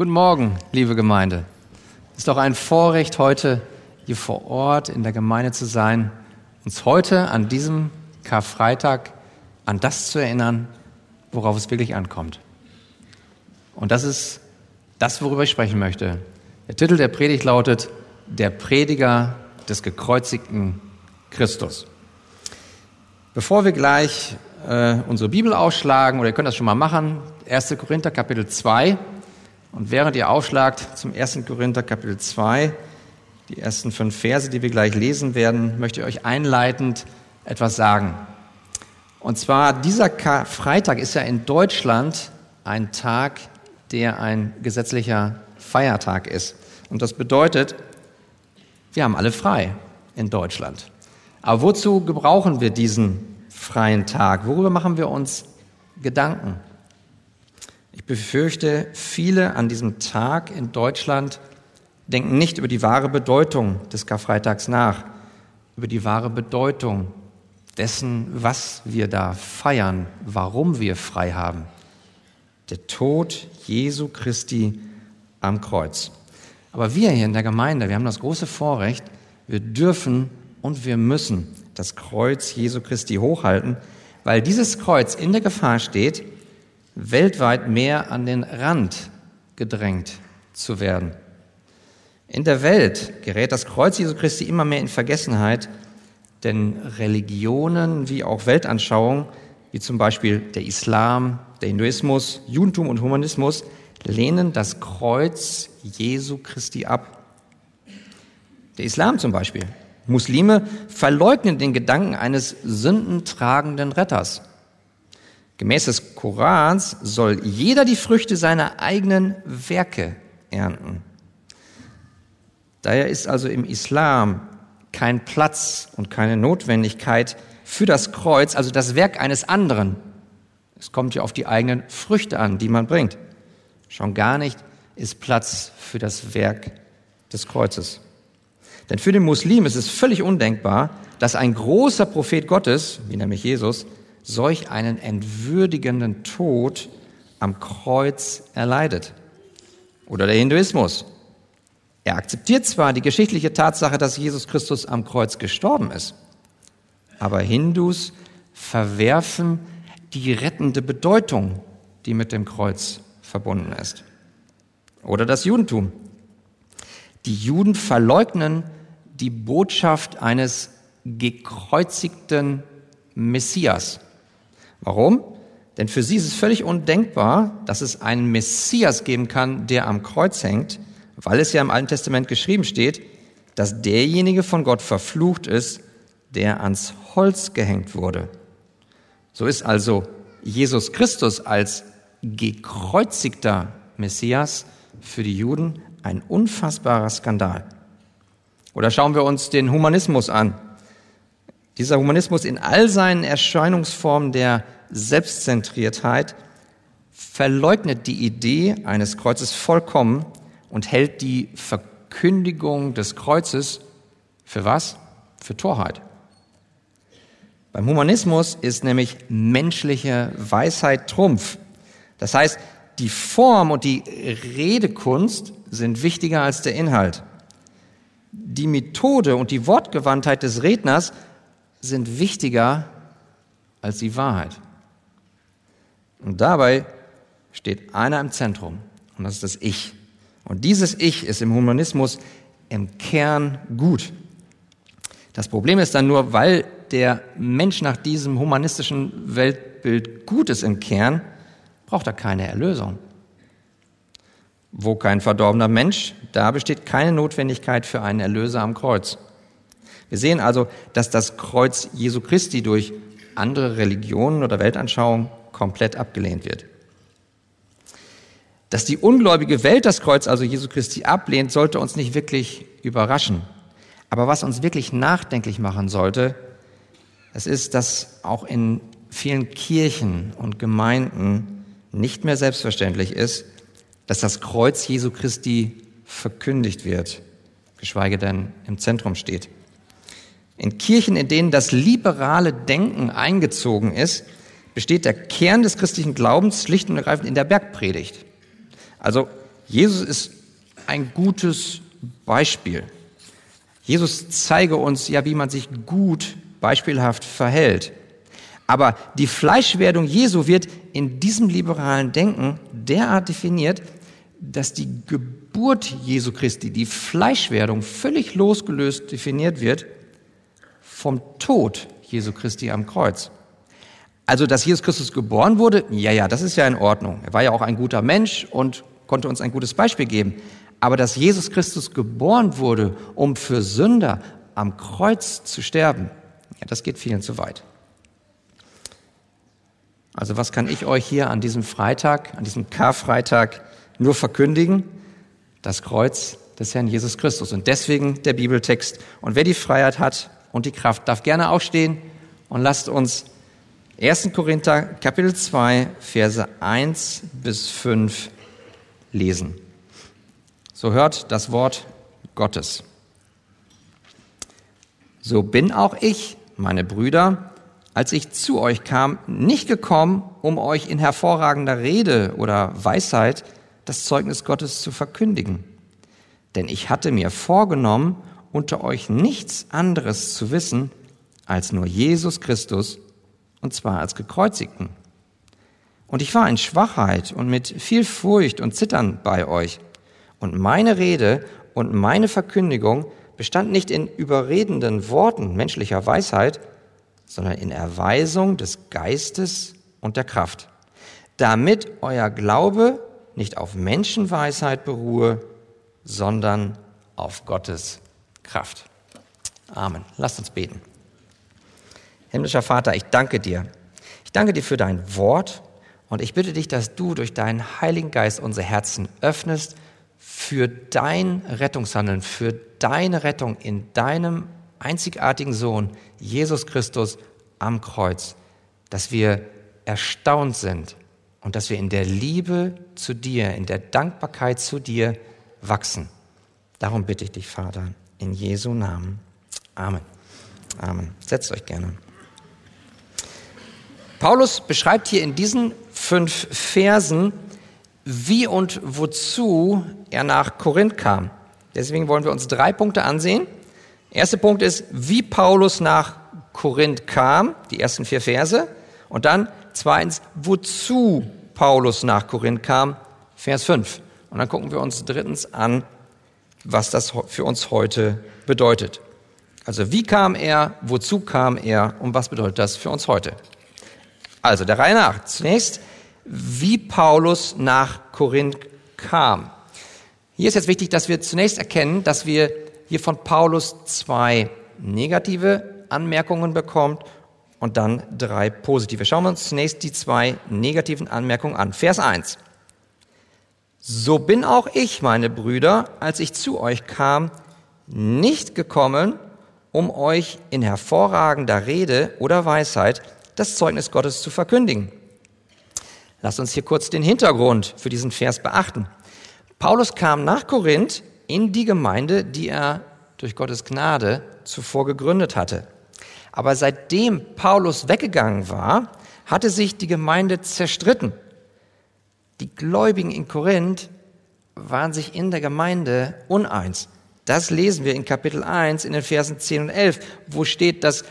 Guten Morgen, liebe Gemeinde. Es ist doch ein Vorrecht, heute hier vor Ort in der Gemeinde zu sein, uns heute an diesem Karfreitag an das zu erinnern, worauf es wirklich ankommt. Und das ist das, worüber ich sprechen möchte. Der Titel der Predigt lautet Der Prediger des gekreuzigten Christus. Bevor wir gleich äh, unsere Bibel ausschlagen, oder ihr könnt das schon mal machen, 1. Korinther Kapitel 2. Und während ihr aufschlagt zum 1. Korinther Kapitel 2, die ersten fünf Verse, die wir gleich lesen werden, möchte ich euch einleitend etwas sagen. Und zwar, dieser Freitag ist ja in Deutschland ein Tag, der ein gesetzlicher Feiertag ist. Und das bedeutet, wir haben alle frei in Deutschland. Aber wozu gebrauchen wir diesen freien Tag? Worüber machen wir uns Gedanken? Ich befürchte, viele an diesem Tag in Deutschland denken nicht über die wahre Bedeutung des Karfreitags nach, über die wahre Bedeutung dessen, was wir da feiern, warum wir frei haben. Der Tod Jesu Christi am Kreuz. Aber wir hier in der Gemeinde, wir haben das große Vorrecht, wir dürfen und wir müssen das Kreuz Jesu Christi hochhalten, weil dieses Kreuz in der Gefahr steht, weltweit mehr an den Rand gedrängt zu werden. In der Welt gerät das Kreuz Jesu Christi immer mehr in Vergessenheit denn Religionen wie auch Weltanschauungen, wie zum Beispiel der Islam, der Hinduismus, Judentum und Humanismus, lehnen das Kreuz Jesu Christi ab. Der Islam zum Beispiel. Muslime verleugnen den Gedanken eines sündentragenden Retters. Gemäß des Korans soll jeder die Früchte seiner eigenen Werke ernten. Daher ist also im Islam kein Platz und keine Notwendigkeit für das Kreuz, also das Werk eines anderen. Es kommt ja auf die eigenen Früchte an, die man bringt. Schon gar nicht ist Platz für das Werk des Kreuzes. Denn für den Muslim ist es völlig undenkbar, dass ein großer Prophet Gottes, wie nämlich Jesus, solch einen entwürdigenden Tod am Kreuz erleidet. Oder der Hinduismus. Er akzeptiert zwar die geschichtliche Tatsache, dass Jesus Christus am Kreuz gestorben ist, aber Hindus verwerfen die rettende Bedeutung, die mit dem Kreuz verbunden ist. Oder das Judentum. Die Juden verleugnen die Botschaft eines gekreuzigten Messias. Warum? Denn für sie ist es völlig undenkbar, dass es einen Messias geben kann, der am Kreuz hängt, weil es ja im Alten Testament geschrieben steht, dass derjenige von Gott verflucht ist, der ans Holz gehängt wurde. So ist also Jesus Christus als gekreuzigter Messias für die Juden ein unfassbarer Skandal. Oder schauen wir uns den Humanismus an. Dieser Humanismus in all seinen Erscheinungsformen der Selbstzentriertheit verleugnet die Idee eines Kreuzes vollkommen und hält die Verkündigung des Kreuzes für was? Für Torheit. Beim Humanismus ist nämlich menschliche Weisheit Trumpf. Das heißt, die Form und die Redekunst sind wichtiger als der Inhalt. Die Methode und die Wortgewandtheit des Redners sind wichtiger als die Wahrheit. Und dabei steht einer im Zentrum, und das ist das Ich. Und dieses Ich ist im Humanismus im Kern gut. Das Problem ist dann nur, weil der Mensch nach diesem humanistischen Weltbild gut ist im Kern, braucht er keine Erlösung. Wo kein verdorbener Mensch, da besteht keine Notwendigkeit für einen Erlöser am Kreuz. Wir sehen also, dass das Kreuz Jesu Christi durch andere Religionen oder Weltanschauungen komplett abgelehnt wird. Dass die ungläubige Welt das Kreuz, also Jesu Christi, ablehnt, sollte uns nicht wirklich überraschen. Aber was uns wirklich nachdenklich machen sollte, es ist, dass auch in vielen Kirchen und Gemeinden nicht mehr selbstverständlich ist, dass das Kreuz Jesu Christi verkündigt wird, geschweige denn im Zentrum steht. In Kirchen, in denen das liberale Denken eingezogen ist, besteht der Kern des christlichen Glaubens schlicht und ergreifend in der Bergpredigt. Also Jesus ist ein gutes Beispiel. Jesus zeige uns ja, wie man sich gut beispielhaft verhält. Aber die Fleischwerdung Jesu wird in diesem liberalen Denken derart definiert, dass die Geburt Jesu Christi, die Fleischwerdung, völlig losgelöst definiert wird vom Tod Jesu Christi am Kreuz. Also, dass Jesus Christus geboren wurde, ja, ja, das ist ja in Ordnung. Er war ja auch ein guter Mensch und konnte uns ein gutes Beispiel geben. Aber dass Jesus Christus geboren wurde, um für Sünder am Kreuz zu sterben, ja, das geht vielen zu weit. Also was kann ich euch hier an diesem Freitag, an diesem Karfreitag nur verkündigen? Das Kreuz des Herrn Jesus Christus. Und deswegen der Bibeltext. Und wer die Freiheit hat und die Kraft, darf gerne aufstehen und lasst uns 1. Korinther Kapitel 2, Verse 1 bis 5 lesen. So hört das Wort Gottes. So bin auch ich, meine Brüder, als ich zu euch kam, nicht gekommen, um euch in hervorragender Rede oder Weisheit das Zeugnis Gottes zu verkündigen. Denn ich hatte mir vorgenommen, unter euch nichts anderes zu wissen, als nur Jesus Christus, und zwar als gekreuzigten. Und ich war in Schwachheit und mit viel Furcht und Zittern bei euch. Und meine Rede und meine Verkündigung bestand nicht in überredenden Worten menschlicher Weisheit, sondern in Erweisung des Geistes und der Kraft, damit euer Glaube nicht auf Menschenweisheit beruhe, sondern auf Gottes Kraft. Amen. Lasst uns beten. Himmlischer Vater, ich danke dir. Ich danke dir für dein Wort und ich bitte dich, dass du durch deinen Heiligen Geist unsere Herzen öffnest für dein Rettungshandeln, für deine Rettung in deinem einzigartigen Sohn, Jesus Christus, am Kreuz, dass wir erstaunt sind und dass wir in der Liebe zu dir, in der Dankbarkeit zu dir wachsen. Darum bitte ich dich, Vater, in Jesu Namen. Amen. Amen. Setzt euch gerne. Paulus beschreibt hier in diesen fünf Versen, wie und wozu er nach Korinth kam. Deswegen wollen wir uns drei Punkte ansehen. Erster Punkt ist, wie Paulus nach Korinth kam, die ersten vier Verse. Und dann zweitens, wozu Paulus nach Korinth kam, Vers 5. Und dann gucken wir uns drittens an, was das für uns heute bedeutet. Also wie kam er, wozu kam er und was bedeutet das für uns heute? Also der Reihe nach. Zunächst, wie Paulus nach Korinth kam. Hier ist jetzt wichtig, dass wir zunächst erkennen, dass wir hier von Paulus zwei negative Anmerkungen bekommen und dann drei positive. Schauen wir uns zunächst die zwei negativen Anmerkungen an. Vers 1. So bin auch ich, meine Brüder, als ich zu euch kam, nicht gekommen, um euch in hervorragender Rede oder Weisheit das Zeugnis Gottes zu verkündigen. Lasst uns hier kurz den Hintergrund für diesen Vers beachten. Paulus kam nach Korinth in die Gemeinde, die er durch Gottes Gnade zuvor gegründet hatte. Aber seitdem Paulus weggegangen war, hatte sich die Gemeinde zerstritten. Die Gläubigen in Korinth waren sich in der Gemeinde uneins. Das lesen wir in Kapitel 1 in den Versen 10 und 11, wo steht, dass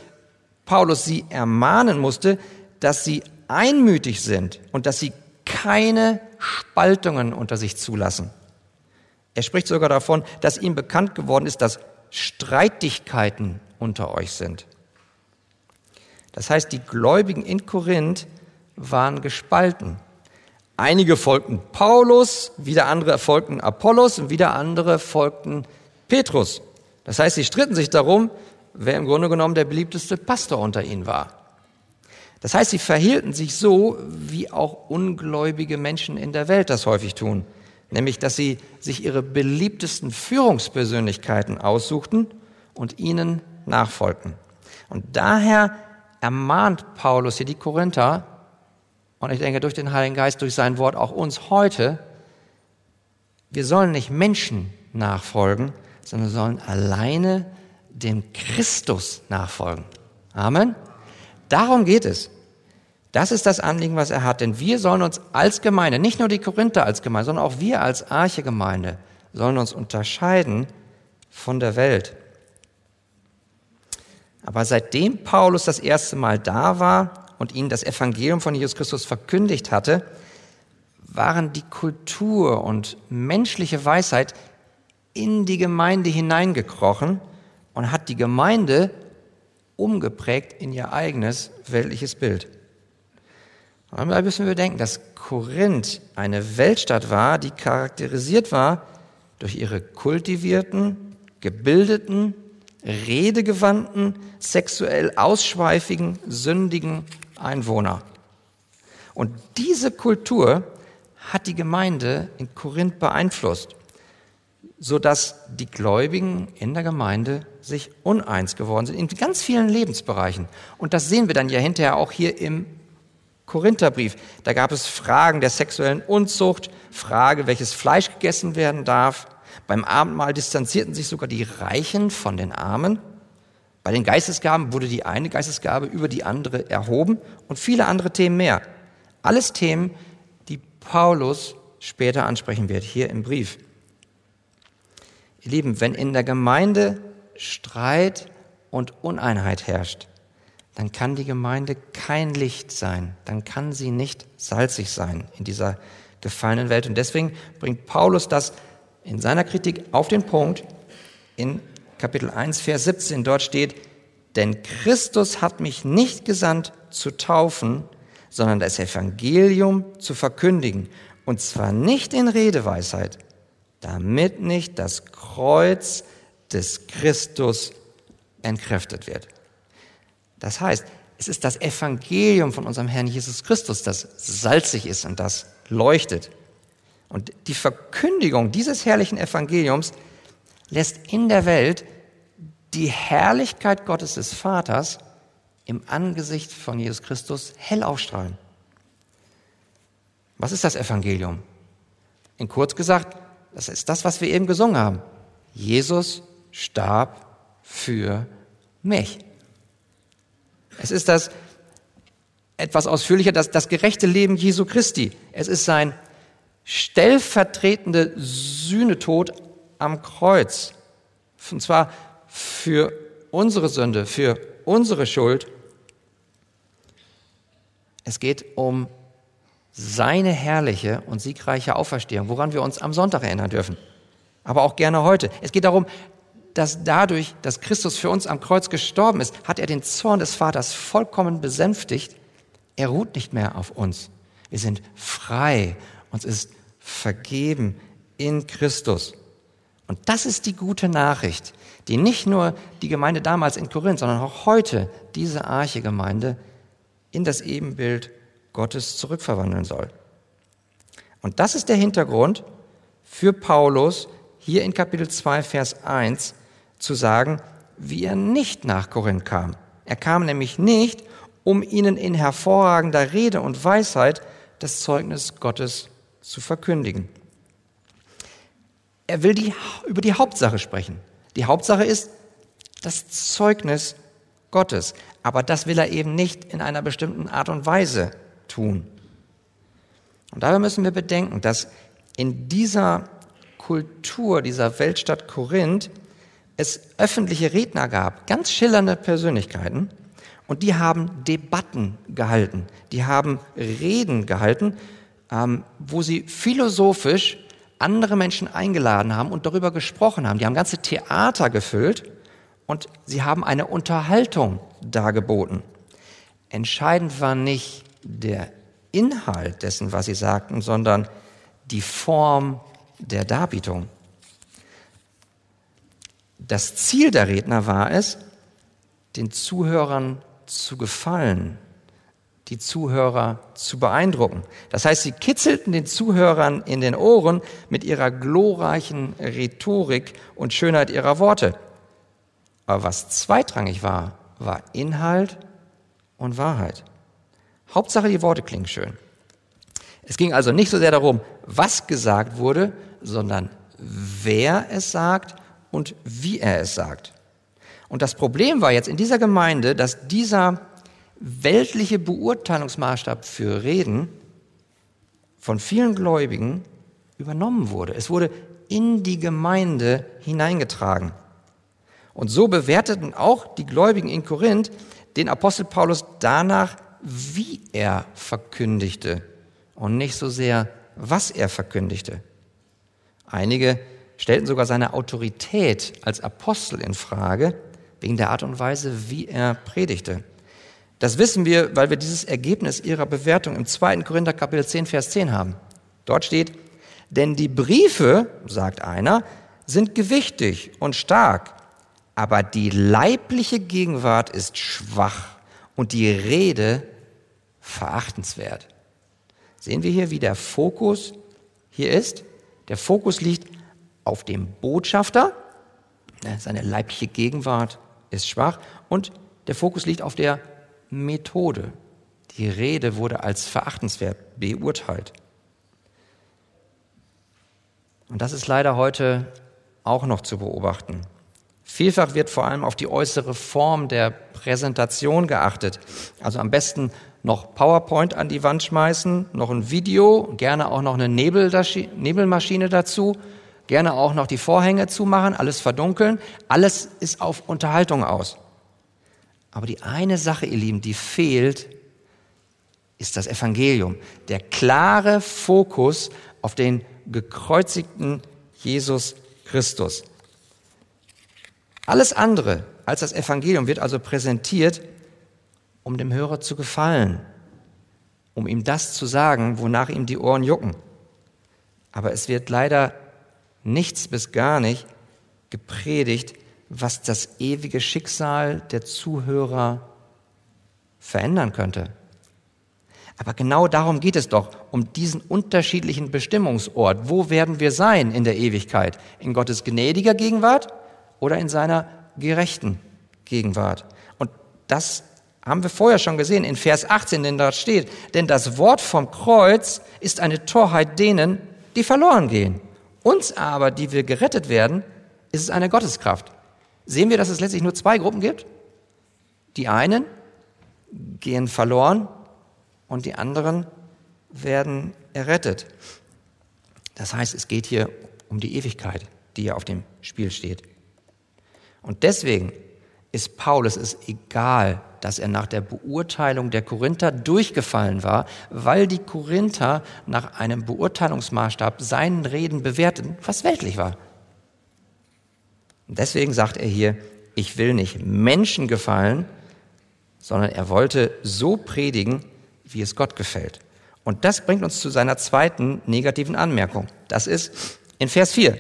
Paulus sie ermahnen musste, dass sie einmütig sind und dass sie keine Spaltungen unter sich zulassen. Er spricht sogar davon, dass ihm bekannt geworden ist, dass Streitigkeiten unter euch sind. Das heißt, die Gläubigen in Korinth waren gespalten. Einige folgten Paulus, wieder andere folgten Apollos und wieder andere folgten Petrus. Das heißt, sie stritten sich darum, wer im Grunde genommen der beliebteste Pastor unter ihnen war. Das heißt, sie verhielten sich so, wie auch ungläubige Menschen in der Welt das häufig tun, nämlich dass sie sich ihre beliebtesten Führungspersönlichkeiten aussuchten und ihnen nachfolgten. Und daher ermahnt Paulus hier die Korinther, und ich denke durch den Heiligen Geist, durch sein Wort auch uns heute, wir sollen nicht Menschen nachfolgen, sondern sollen alleine dem Christus nachfolgen. Amen. Darum geht es. Das ist das Anliegen, was er hat. Denn wir sollen uns als Gemeinde, nicht nur die Korinther als Gemeinde, sondern auch wir als Arche-Gemeinde, sollen uns unterscheiden von der Welt. Aber seitdem Paulus das erste Mal da war und ihnen das Evangelium von Jesus Christus verkündigt hatte, waren die Kultur und menschliche Weisheit in die Gemeinde hineingekrochen und hat die Gemeinde umgeprägt in ihr eigenes weltliches Bild. Und da müssen wir bedenken, dass Korinth eine Weltstadt war, die charakterisiert war durch ihre kultivierten, gebildeten, redegewandten, sexuell ausschweifigen, sündigen Einwohner. Und diese Kultur hat die Gemeinde in Korinth beeinflusst, so dass die Gläubigen in der Gemeinde sich uneins geworden sind in ganz vielen Lebensbereichen. Und das sehen wir dann ja hinterher auch hier im Korintherbrief. Da gab es Fragen der sexuellen Unzucht, Frage, welches Fleisch gegessen werden darf. Beim Abendmahl distanzierten sich sogar die Reichen von den Armen. Bei den Geistesgaben wurde die eine Geistesgabe über die andere erhoben und viele andere Themen mehr. Alles Themen, die Paulus später ansprechen wird, hier im Brief. Ihr Lieben, wenn in der Gemeinde Streit und Uneinheit herrscht, dann kann die Gemeinde kein Licht sein, dann kann sie nicht salzig sein in dieser gefallenen Welt. Und deswegen bringt Paulus das in seiner Kritik auf den Punkt in Kapitel 1, Vers 17. Dort steht, denn Christus hat mich nicht gesandt zu taufen, sondern das Evangelium zu verkündigen. Und zwar nicht in Redeweisheit, damit nicht das Kreuz des Christus entkräftet wird. Das heißt, es ist das Evangelium von unserem Herrn Jesus Christus, das salzig ist und das leuchtet. Und die Verkündigung dieses herrlichen Evangeliums lässt in der Welt die Herrlichkeit Gottes des Vaters im Angesicht von Jesus Christus hell aufstrahlen. Was ist das Evangelium? In kurz gesagt, das ist das, was wir eben gesungen haben. Jesus starb für mich. Es ist das etwas ausführlicher, das, das gerechte Leben Jesu Christi. Es ist sein stellvertretende Sühnetod am Kreuz. Und zwar für unsere Sünde, für unsere Schuld. Es geht um seine herrliche und siegreiche Auferstehung, woran wir uns am Sonntag erinnern dürfen. Aber auch gerne heute. Es geht darum, dass dadurch, dass Christus für uns am Kreuz gestorben ist, hat er den Zorn des Vaters vollkommen besänftigt. Er ruht nicht mehr auf uns. Wir sind frei. Uns ist vergeben in Christus. Und das ist die gute Nachricht, die nicht nur die Gemeinde damals in Korinth, sondern auch heute diese Arche-Gemeinde in das Ebenbild Gottes zurückverwandeln soll. Und das ist der Hintergrund für Paulus hier in Kapitel 2, Vers 1, zu sagen, wie er nicht nach Korinth kam. Er kam nämlich nicht, um ihnen in hervorragender Rede und Weisheit das Zeugnis Gottes zu verkündigen. Er will die, über die Hauptsache sprechen. Die Hauptsache ist das Zeugnis Gottes. Aber das will er eben nicht in einer bestimmten Art und Weise tun. Und dabei müssen wir bedenken, dass in dieser Kultur dieser Weltstadt Korinth es öffentliche Redner gab, ganz schillernde Persönlichkeiten, und die haben Debatten gehalten, die haben Reden gehalten, ähm, wo sie philosophisch andere Menschen eingeladen haben und darüber gesprochen haben. Die haben ganze Theater gefüllt und sie haben eine Unterhaltung dargeboten. Entscheidend war nicht der Inhalt dessen, was sie sagten, sondern die Form der Darbietung. Das Ziel der Redner war es, den Zuhörern zu gefallen, die Zuhörer zu beeindrucken. Das heißt, sie kitzelten den Zuhörern in den Ohren mit ihrer glorreichen Rhetorik und Schönheit ihrer Worte. Aber was zweitrangig war, war Inhalt und Wahrheit. Hauptsache, die Worte klingen schön. Es ging also nicht so sehr darum, was gesagt wurde, sondern wer es sagt und wie er es sagt. Und das Problem war jetzt in dieser Gemeinde, dass dieser weltliche Beurteilungsmaßstab für Reden von vielen Gläubigen übernommen wurde. Es wurde in die Gemeinde hineingetragen. Und so bewerteten auch die Gläubigen in Korinth den Apostel Paulus danach, wie er verkündigte und nicht so sehr, was er verkündigte. Einige stellten sogar seine Autorität als Apostel in Frage, wegen der Art und Weise, wie er predigte. Das wissen wir, weil wir dieses Ergebnis ihrer Bewertung im 2. Korinther Kapitel 10, Vers 10 haben. Dort steht, denn die Briefe, sagt einer, sind gewichtig und stark, aber die leibliche Gegenwart ist schwach und die Rede verachtenswert. Sehen wir hier, wie der Fokus hier ist? Der Fokus liegt auf dem Botschafter, ne, seine leibliche Gegenwart ist schwach und der Fokus liegt auf der Methode. Die Rede wurde als verachtenswert beurteilt. Und das ist leider heute auch noch zu beobachten. Vielfach wird vor allem auf die äußere Form der Präsentation geachtet. Also am besten noch PowerPoint an die Wand schmeißen, noch ein Video, gerne auch noch eine Nebelmaschine dazu, gerne auch noch die Vorhänge zumachen, alles verdunkeln. Alles ist auf Unterhaltung aus. Aber die eine Sache, ihr Lieben, die fehlt, ist das Evangelium. Der klare Fokus auf den gekreuzigten Jesus Christus. Alles andere als das Evangelium wird also präsentiert, um dem Hörer zu gefallen, um ihm das zu sagen, wonach ihm die Ohren jucken. Aber es wird leider nichts bis gar nicht gepredigt, was das ewige Schicksal der Zuhörer verändern könnte. Aber genau darum geht es doch, um diesen unterschiedlichen Bestimmungsort. Wo werden wir sein in der Ewigkeit? In Gottes gnädiger Gegenwart oder in seiner gerechten Gegenwart? Und das haben wir vorher schon gesehen in Vers 18, denn dort steht, denn das Wort vom Kreuz ist eine Torheit denen, die verloren gehen. Uns aber, die wir gerettet werden, ist es eine Gotteskraft. Sehen wir, dass es letztlich nur zwei Gruppen gibt? Die einen gehen verloren und die anderen werden errettet. Das heißt, es geht hier um die Ewigkeit, die hier auf dem Spiel steht. Und deswegen ist Paulus es egal, dass er nach der Beurteilung der Korinther durchgefallen war, weil die Korinther nach einem Beurteilungsmaßstab seinen Reden bewerteten, was weltlich war. Und deswegen sagt er hier, ich will nicht Menschen gefallen, sondern er wollte so predigen, wie es Gott gefällt. Und das bringt uns zu seiner zweiten negativen Anmerkung. Das ist in Vers 4.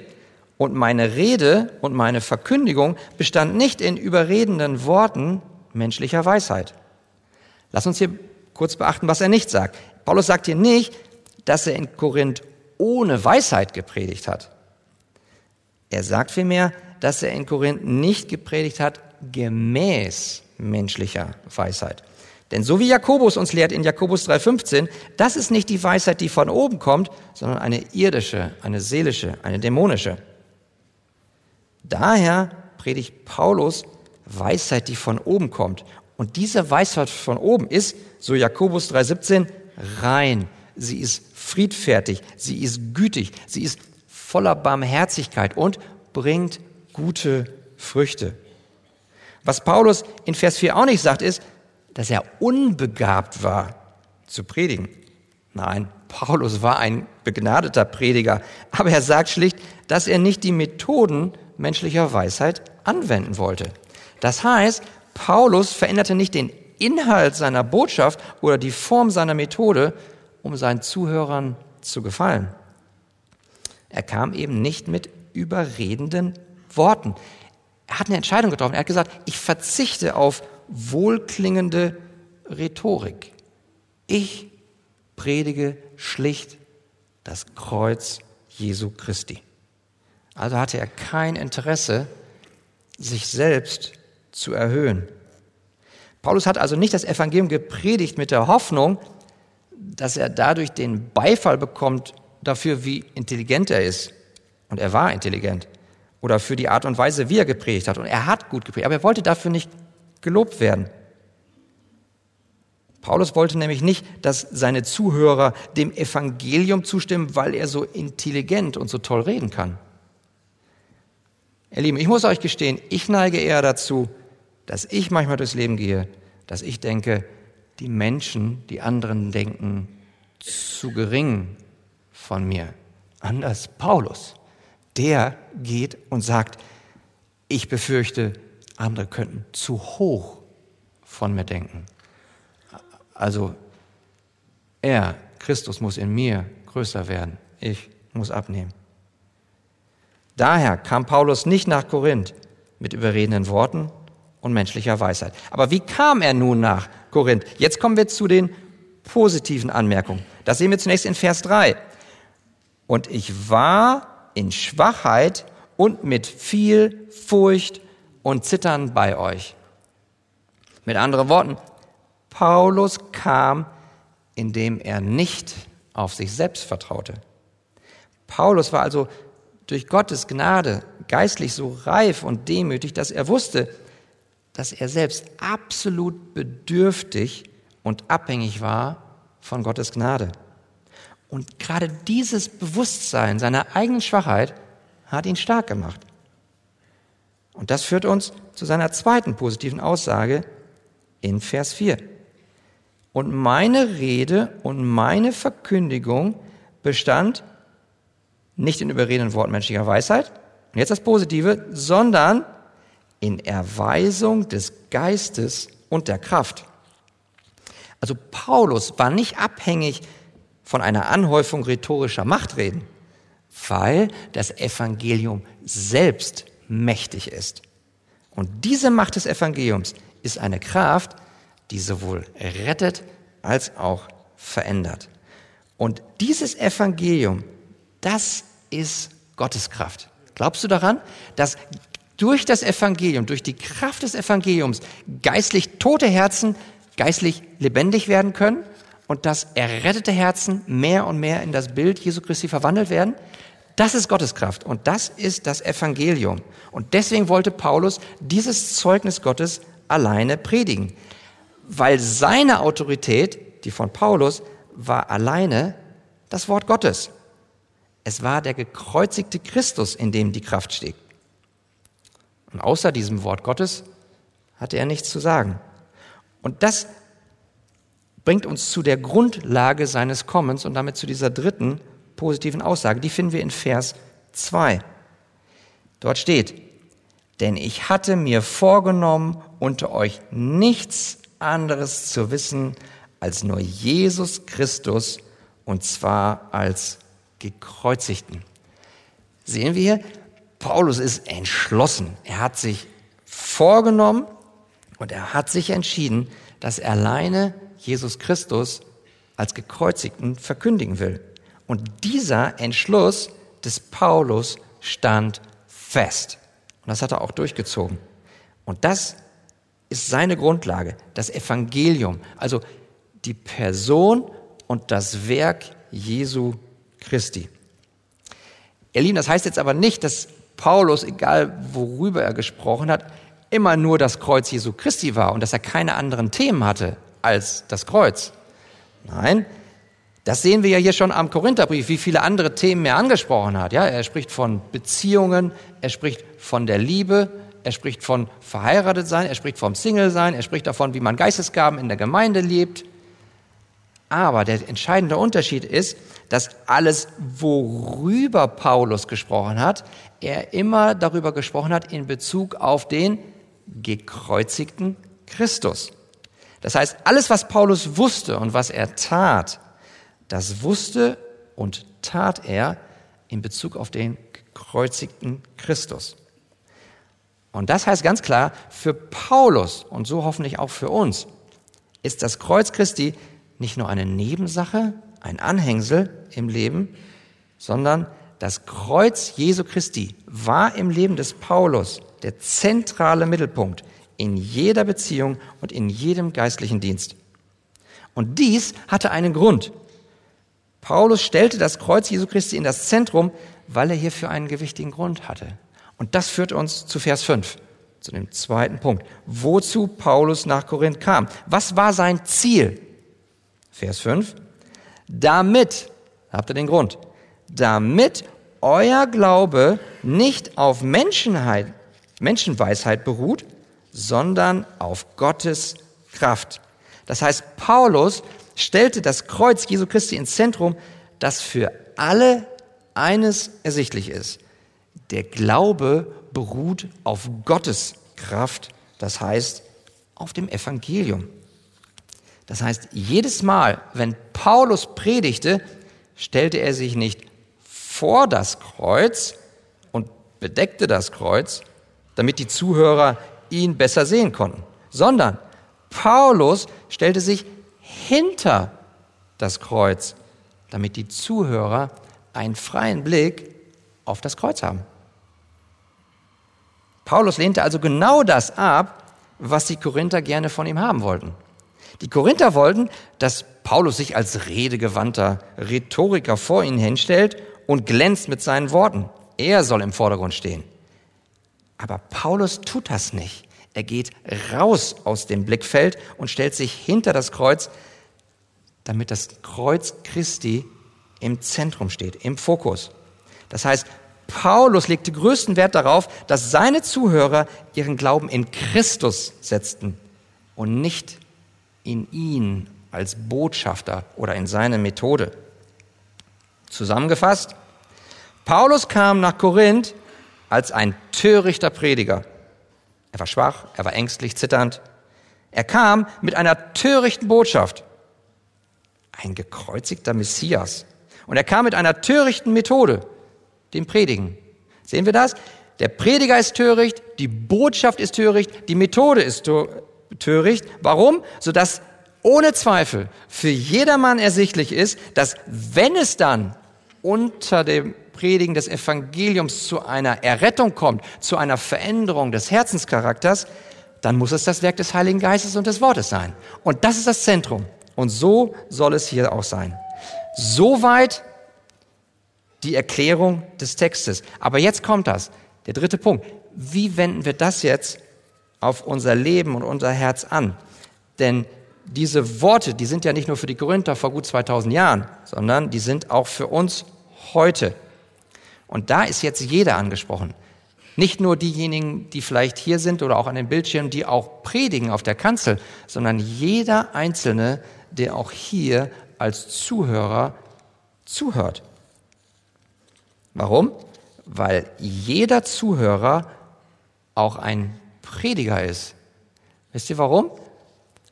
Und meine Rede und meine Verkündigung bestand nicht in überredenden Worten menschlicher Weisheit. Lass uns hier kurz beachten, was er nicht sagt. Paulus sagt hier nicht, dass er in Korinth ohne Weisheit gepredigt hat. Er sagt vielmehr, dass er in Korinth nicht gepredigt hat gemäß menschlicher Weisheit. Denn so wie Jakobus uns lehrt in Jakobus 3.15, das ist nicht die Weisheit, die von oben kommt, sondern eine irdische, eine seelische, eine dämonische. Daher predigt Paulus Weisheit, die von oben kommt. Und diese Weisheit von oben ist, so Jakobus 3.17, rein. Sie ist friedfertig, sie ist gütig, sie ist voller Barmherzigkeit und bringt gute Früchte. Was Paulus in Vers 4 auch nicht sagt, ist, dass er unbegabt war zu predigen. Nein, Paulus war ein begnadeter Prediger, aber er sagt schlicht, dass er nicht die Methoden menschlicher Weisheit anwenden wollte. Das heißt, Paulus veränderte nicht den Inhalt seiner Botschaft oder die Form seiner Methode, um seinen Zuhörern zu gefallen. Er kam eben nicht mit überredenden Worten. Er hat eine Entscheidung getroffen. Er hat gesagt, ich verzichte auf wohlklingende Rhetorik. Ich predige schlicht das Kreuz Jesu Christi. Also hatte er kein Interesse, sich selbst zu erhöhen. Paulus hat also nicht das Evangelium gepredigt mit der Hoffnung, dass er dadurch den Beifall bekommt dafür, wie intelligent er ist. Und er war intelligent. Oder für die Art und Weise, wie er gepredigt hat. Und er hat gut gepredigt. Aber er wollte dafür nicht gelobt werden. Paulus wollte nämlich nicht, dass seine Zuhörer dem Evangelium zustimmen, weil er so intelligent und so toll reden kann. Ihr Lieben, ich muss euch gestehen, ich neige eher dazu, dass ich manchmal durchs Leben gehe, dass ich denke, die Menschen, die anderen denken zu gering von mir. Anders Paulus. Der geht und sagt, ich befürchte, andere könnten zu hoch von mir denken. Also er, Christus, muss in mir größer werden. Ich muss abnehmen. Daher kam Paulus nicht nach Korinth mit überredenden Worten und menschlicher Weisheit. Aber wie kam er nun nach Korinth? Jetzt kommen wir zu den positiven Anmerkungen. Das sehen wir zunächst in Vers 3. Und ich war in Schwachheit und mit viel Furcht und Zittern bei euch. Mit anderen Worten, Paulus kam, indem er nicht auf sich selbst vertraute. Paulus war also durch Gottes Gnade geistlich so reif und demütig, dass er wusste, dass er selbst absolut bedürftig und abhängig war von Gottes Gnade. Und gerade dieses Bewusstsein seiner eigenen Schwachheit hat ihn stark gemacht. Und das führt uns zu seiner zweiten positiven Aussage in Vers 4. Und meine Rede und meine Verkündigung bestand nicht in überredenden Worten menschlicher Weisheit, und jetzt das Positive, sondern in Erweisung des Geistes und der Kraft. Also Paulus war nicht abhängig von einer Anhäufung rhetorischer Machtreden, weil das Evangelium selbst mächtig ist. Und diese Macht des Evangeliums ist eine Kraft, die sowohl rettet als auch verändert. Und dieses Evangelium, das ist Gottes Kraft. Glaubst du daran, dass durch das Evangelium, durch die Kraft des Evangeliums geistlich tote Herzen geistlich lebendig werden können und dass errettete Herzen mehr und mehr in das Bild Jesu Christi verwandelt werden? Das ist Gottes Kraft und das ist das Evangelium. Und deswegen wollte Paulus dieses Zeugnis Gottes alleine predigen, weil seine Autorität, die von Paulus, war alleine das Wort Gottes. Es war der gekreuzigte Christus, in dem die Kraft steht. Und außer diesem Wort Gottes hatte er nichts zu sagen. Und das bringt uns zu der Grundlage seines Kommens und damit zu dieser dritten positiven Aussage. Die finden wir in Vers 2. Dort steht, denn ich hatte mir vorgenommen, unter euch nichts anderes zu wissen als nur Jesus Christus und zwar als gekreuzigten. Sehen wir hier, Paulus ist entschlossen. Er hat sich vorgenommen und er hat sich entschieden, dass er alleine Jesus Christus als gekreuzigten verkündigen will. Und dieser Entschluss des Paulus stand fest. Und das hat er auch durchgezogen. Und das ist seine Grundlage, das Evangelium, also die Person und das Werk Jesu Christi. Lieben, das heißt jetzt aber nicht, dass Paulus, egal worüber er gesprochen hat, immer nur das Kreuz Jesu Christi war und dass er keine anderen Themen hatte als das Kreuz. Nein, das sehen wir ja hier schon am Korintherbrief, wie viele andere Themen er angesprochen hat. Ja, er spricht von Beziehungen, er spricht von der Liebe, er spricht von verheiratet sein, er spricht vom Single sein, er spricht davon, wie man Geistesgaben in der Gemeinde lebt. Aber der entscheidende Unterschied ist, dass alles, worüber Paulus gesprochen hat, er immer darüber gesprochen hat in Bezug auf den gekreuzigten Christus. Das heißt, alles, was Paulus wusste und was er tat, das wusste und tat er in Bezug auf den gekreuzigten Christus. Und das heißt ganz klar, für Paulus und so hoffentlich auch für uns ist das Kreuz Christi nicht nur eine Nebensache, ein Anhängsel im Leben, sondern das Kreuz Jesu Christi war im Leben des Paulus der zentrale Mittelpunkt in jeder Beziehung und in jedem geistlichen Dienst. Und dies hatte einen Grund. Paulus stellte das Kreuz Jesu Christi in das Zentrum, weil er hierfür einen gewichtigen Grund hatte. Und das führt uns zu Vers 5, zu dem zweiten Punkt. Wozu Paulus nach Korinth kam. Was war sein Ziel? Vers 5. Damit, habt ihr den Grund, damit euer Glaube nicht auf Menschenheit, Menschenweisheit beruht, sondern auf Gottes Kraft. Das heißt, Paulus stellte das Kreuz Jesu Christi ins Zentrum, das für alle eines ersichtlich ist. Der Glaube beruht auf Gottes Kraft, das heißt auf dem Evangelium. Das heißt, jedes Mal, wenn Paulus predigte, stellte er sich nicht vor das Kreuz und bedeckte das Kreuz, damit die Zuhörer ihn besser sehen konnten, sondern Paulus stellte sich hinter das Kreuz, damit die Zuhörer einen freien Blick auf das Kreuz haben. Paulus lehnte also genau das ab, was die Korinther gerne von ihm haben wollten. Die Korinther wollten, dass Paulus sich als redegewandter Rhetoriker vor ihnen hinstellt und glänzt mit seinen Worten. Er soll im Vordergrund stehen. Aber Paulus tut das nicht. Er geht raus aus dem Blickfeld und stellt sich hinter das Kreuz, damit das Kreuz Christi im Zentrum steht, im Fokus. Das heißt, Paulus legte größten Wert darauf, dass seine Zuhörer ihren Glauben in Christus setzten und nicht in ihn als Botschafter oder in seine Methode. Zusammengefasst, Paulus kam nach Korinth als ein törichter Prediger. Er war schwach, er war ängstlich, zitternd. Er kam mit einer törichten Botschaft. Ein gekreuzigter Messias. Und er kam mit einer törichten Methode, dem Predigen. Sehen wir das? Der Prediger ist töricht, die Botschaft ist töricht, die Methode ist töricht. Warum? Sodass ohne Zweifel für jedermann ersichtlich ist, dass wenn es dann unter dem Predigen des Evangeliums zu einer Errettung kommt, zu einer Veränderung des Herzenscharakters, dann muss es das Werk des Heiligen Geistes und des Wortes sein. Und das ist das Zentrum. Und so soll es hier auch sein. Soweit die Erklärung des Textes. Aber jetzt kommt das. Der dritte Punkt. Wie wenden wir das jetzt auf unser Leben und unser Herz an. Denn diese Worte, die sind ja nicht nur für die Korinther vor gut 2000 Jahren, sondern die sind auch für uns heute. Und da ist jetzt jeder angesprochen. Nicht nur diejenigen, die vielleicht hier sind oder auch an den Bildschirmen, die auch predigen auf der Kanzel, sondern jeder Einzelne, der auch hier als Zuhörer zuhört. Warum? Weil jeder Zuhörer auch ein Prediger ist. Wisst ihr warum?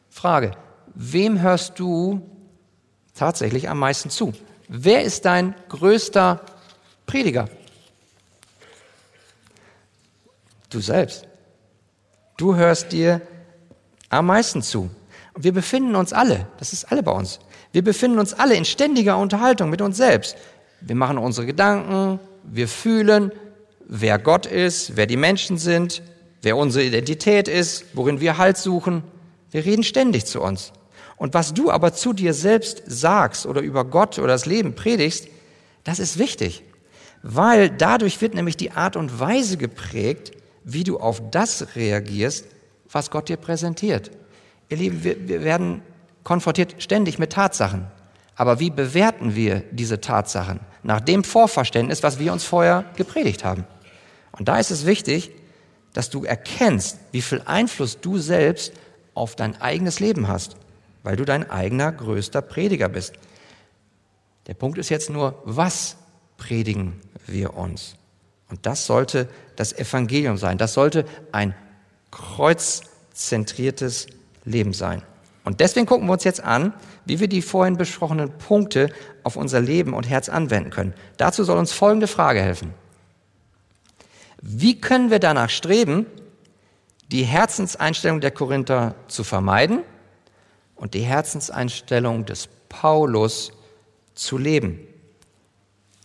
Frage, wem hörst du tatsächlich am meisten zu? Wer ist dein größter Prediger? Du selbst. Du hörst dir am meisten zu. Und wir befinden uns alle, das ist alle bei uns, wir befinden uns alle in ständiger Unterhaltung mit uns selbst. Wir machen unsere Gedanken, wir fühlen, wer Gott ist, wer die Menschen sind, wer unsere Identität ist, worin wir Halt suchen. Wir reden ständig zu uns. Und was du aber zu dir selbst sagst oder über Gott oder das Leben predigst, das ist wichtig, weil dadurch wird nämlich die Art und Weise geprägt, wie du auf das reagierst, was Gott dir präsentiert. Ihr Lieben, wir, wir werden konfrontiert ständig mit Tatsachen. Aber wie bewerten wir diese Tatsachen? Nach dem Vorverständnis, was wir uns vorher gepredigt haben. Und da ist es wichtig, dass du erkennst, wie viel Einfluss du selbst auf dein eigenes Leben hast, weil du dein eigener größter Prediger bist. Der Punkt ist jetzt nur, was predigen wir uns? Und das sollte das Evangelium sein. Das sollte ein kreuzzentriertes Leben sein. Und deswegen gucken wir uns jetzt an, wie wir die vorhin besprochenen Punkte auf unser Leben und Herz anwenden können. Dazu soll uns folgende Frage helfen. Wie können wir danach streben, die Herzenseinstellung der Korinther zu vermeiden und die Herzenseinstellung des Paulus zu leben?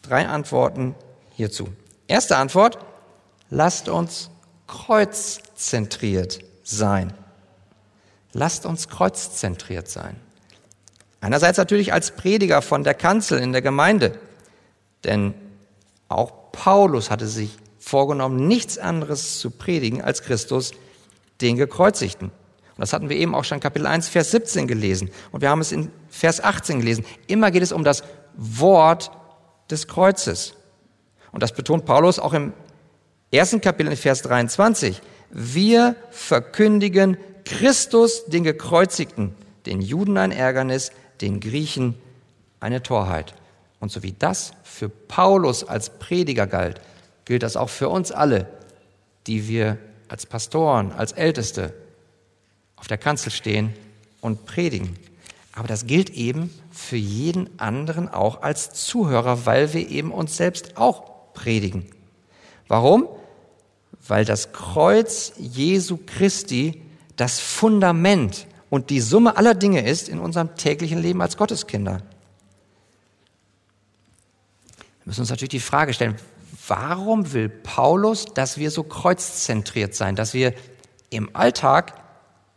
Drei Antworten hierzu. Erste Antwort, lasst uns kreuzzentriert sein. Lasst uns kreuzzentriert sein. Einerseits natürlich als Prediger von der Kanzel in der Gemeinde, denn auch Paulus hatte sich vorgenommen, nichts anderes zu predigen als Christus, den Gekreuzigten. Und das hatten wir eben auch schon Kapitel 1, Vers 17 gelesen. Und wir haben es in Vers 18 gelesen. Immer geht es um das Wort des Kreuzes. Und das betont Paulus auch im ersten Kapitel in Vers 23. Wir verkündigen Christus, den Gekreuzigten, den Juden ein Ärgernis, den Griechen eine Torheit. Und so wie das für Paulus als Prediger galt, gilt das auch für uns alle, die wir als Pastoren, als Älteste auf der Kanzel stehen und predigen. Aber das gilt eben für jeden anderen auch als Zuhörer, weil wir eben uns selbst auch predigen. Warum? Weil das Kreuz Jesu Christi das Fundament und die Summe aller Dinge ist in unserem täglichen Leben als Gotteskinder. Wir müssen uns natürlich die Frage stellen, warum will Paulus, dass wir so kreuzzentriert sein, dass wir im Alltag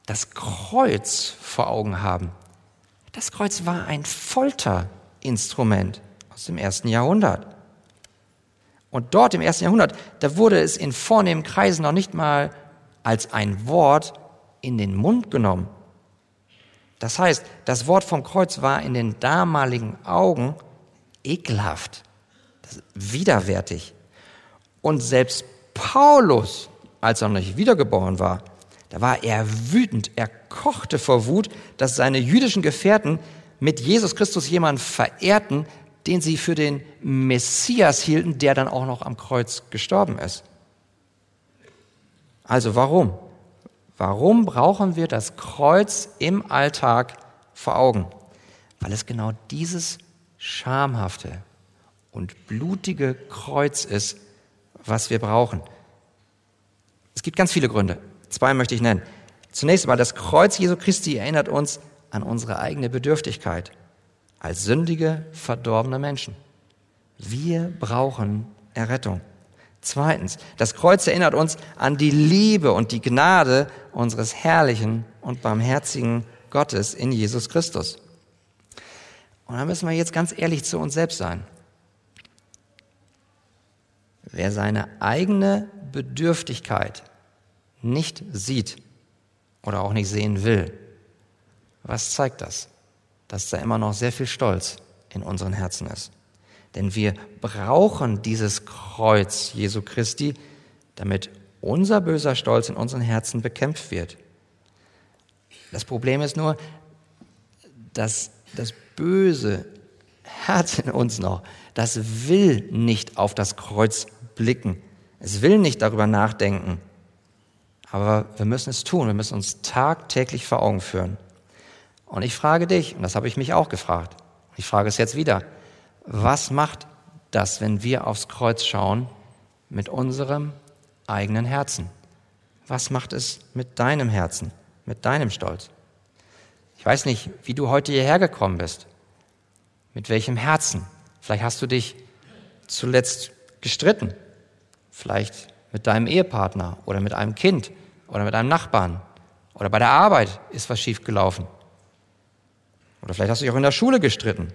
das Kreuz vor Augen haben? Das Kreuz war ein Folterinstrument aus dem ersten Jahrhundert. Und dort im ersten Jahrhundert, da wurde es in vornehmen Kreisen noch nicht mal als ein Wort in den Mund genommen. Das heißt, das Wort vom Kreuz war in den damaligen Augen ekelhaft widerwärtig. Und selbst Paulus, als er noch nicht wiedergeboren war, da war er wütend, er kochte vor Wut, dass seine jüdischen Gefährten mit Jesus Christus jemanden verehrten, den sie für den Messias hielten, der dann auch noch am Kreuz gestorben ist. Also warum? Warum brauchen wir das Kreuz im Alltag vor Augen? Weil es genau dieses Schamhafte, und blutige Kreuz ist, was wir brauchen. Es gibt ganz viele Gründe. Zwei möchte ich nennen. Zunächst einmal, das Kreuz Jesu Christi erinnert uns an unsere eigene Bedürftigkeit als sündige, verdorbene Menschen. Wir brauchen Errettung. Zweitens, das Kreuz erinnert uns an die Liebe und die Gnade unseres herrlichen und barmherzigen Gottes in Jesus Christus. Und da müssen wir jetzt ganz ehrlich zu uns selbst sein. Wer seine eigene Bedürftigkeit nicht sieht oder auch nicht sehen will, was zeigt das? Dass da immer noch sehr viel Stolz in unseren Herzen ist. Denn wir brauchen dieses Kreuz Jesu Christi, damit unser böser Stolz in unseren Herzen bekämpft wird. Das Problem ist nur, dass das böse Herz in uns noch, das will nicht auf das Kreuz blicken. Es will nicht darüber nachdenken. Aber wir müssen es tun. Wir müssen uns tagtäglich vor Augen führen. Und ich frage dich, und das habe ich mich auch gefragt, ich frage es jetzt wieder, was macht das, wenn wir aufs Kreuz schauen, mit unserem eigenen Herzen? Was macht es mit deinem Herzen, mit deinem Stolz? Ich weiß nicht, wie du heute hierher gekommen bist. Mit welchem Herzen? Vielleicht hast du dich zuletzt gestritten. Vielleicht mit deinem Ehepartner oder mit einem Kind oder mit einem Nachbarn oder bei der Arbeit ist was schiefgelaufen. Oder vielleicht hast du dich auch in der Schule gestritten.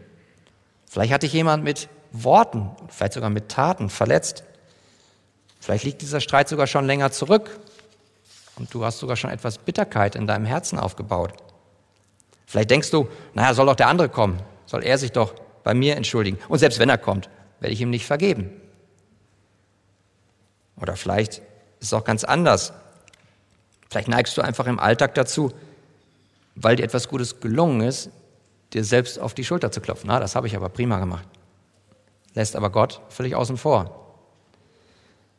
Vielleicht hat dich jemand mit Worten, vielleicht sogar mit Taten verletzt. Vielleicht liegt dieser Streit sogar schon länger zurück und du hast sogar schon etwas Bitterkeit in deinem Herzen aufgebaut. Vielleicht denkst du, naja, soll doch der andere kommen, soll er sich doch bei mir entschuldigen. Und selbst wenn er kommt, werde ich ihm nicht vergeben. Oder vielleicht ist es auch ganz anders. Vielleicht neigst du einfach im Alltag dazu, weil dir etwas Gutes gelungen ist, dir selbst auf die Schulter zu klopfen. Na, das habe ich aber prima gemacht. Lässt aber Gott völlig außen vor.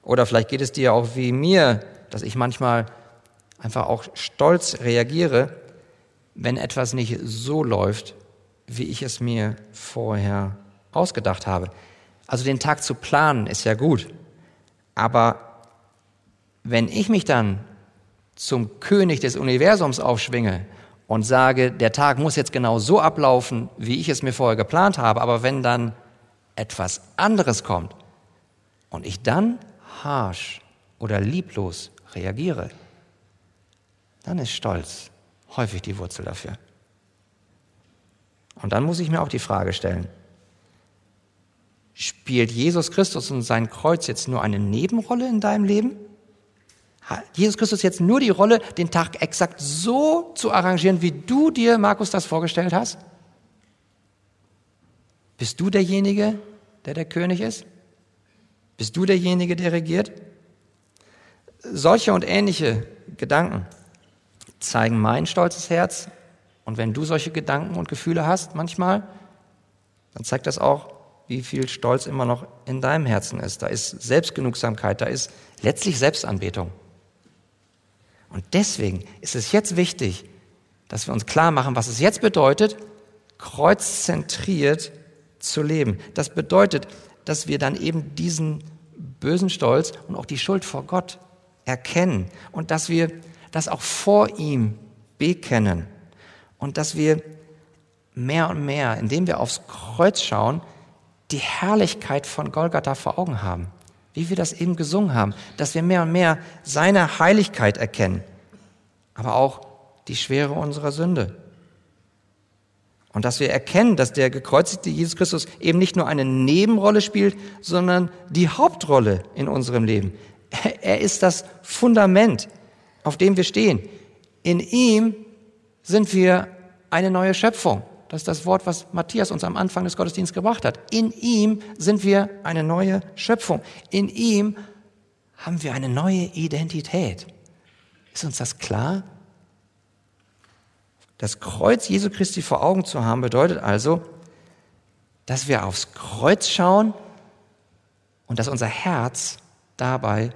Oder vielleicht geht es dir auch wie mir, dass ich manchmal einfach auch stolz reagiere, wenn etwas nicht so läuft, wie ich es mir vorher ausgedacht habe. Also den Tag zu planen ist ja gut. Aber wenn ich mich dann zum König des Universums aufschwinge und sage, der Tag muss jetzt genau so ablaufen, wie ich es mir vorher geplant habe, aber wenn dann etwas anderes kommt und ich dann harsch oder lieblos reagiere, dann ist Stolz häufig die Wurzel dafür. Und dann muss ich mir auch die Frage stellen, Spielt Jesus Christus und sein Kreuz jetzt nur eine Nebenrolle in deinem Leben? Jesus Christus jetzt nur die Rolle, den Tag exakt so zu arrangieren, wie du dir, Markus, das vorgestellt hast? Bist du derjenige, der der König ist? Bist du derjenige, der regiert? Solche und ähnliche Gedanken zeigen mein stolzes Herz. Und wenn du solche Gedanken und Gefühle hast manchmal, dann zeigt das auch, wie viel Stolz immer noch in deinem Herzen ist. Da ist Selbstgenugsamkeit, da ist letztlich Selbstanbetung. Und deswegen ist es jetzt wichtig, dass wir uns klar machen, was es jetzt bedeutet, kreuzzentriert zu leben. Das bedeutet, dass wir dann eben diesen bösen Stolz und auch die Schuld vor Gott erkennen und dass wir das auch vor ihm bekennen und dass wir mehr und mehr, indem wir aufs Kreuz schauen, die Herrlichkeit von Golgatha vor Augen haben. Wie wir das eben gesungen haben, dass wir mehr und mehr seine Heiligkeit erkennen, aber auch die Schwere unserer Sünde. Und dass wir erkennen, dass der gekreuzigte Jesus Christus eben nicht nur eine Nebenrolle spielt, sondern die Hauptrolle in unserem Leben. Er ist das Fundament, auf dem wir stehen. In ihm sind wir eine neue Schöpfung. Das ist das Wort, was Matthias uns am Anfang des Gottesdienstes gebracht hat. In ihm sind wir eine neue Schöpfung. In ihm haben wir eine neue Identität. Ist uns das klar? Das Kreuz Jesu Christi vor Augen zu haben, bedeutet also, dass wir aufs Kreuz schauen und dass unser Herz dabei